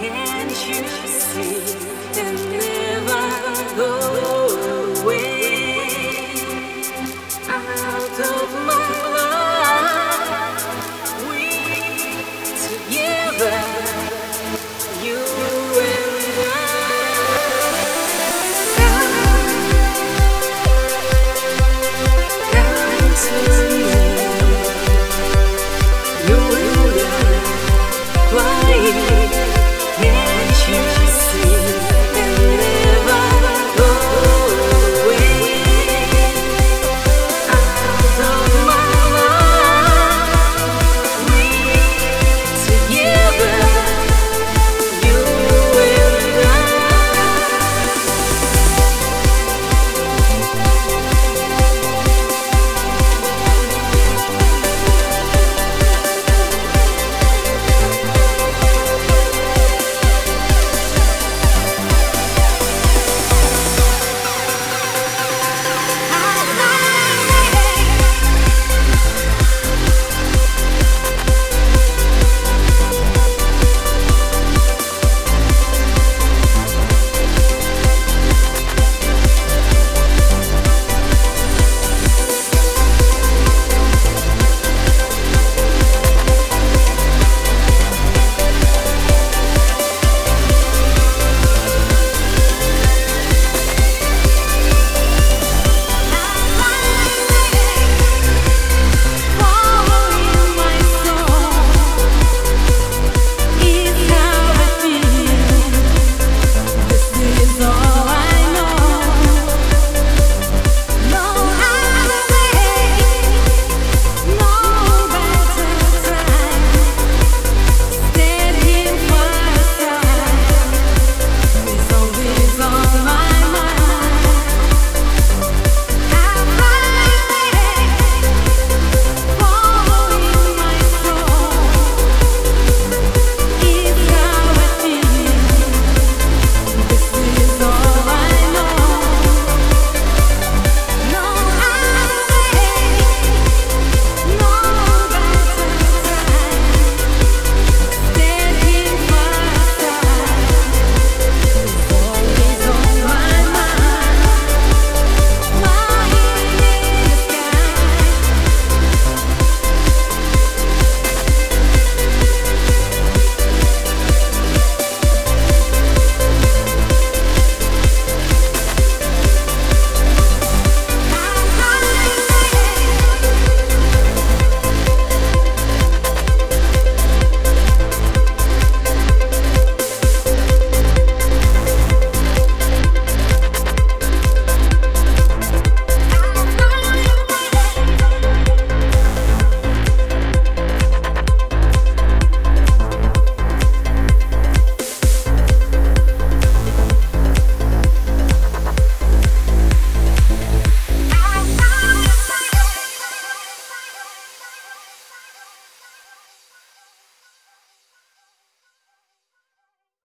Can't you see?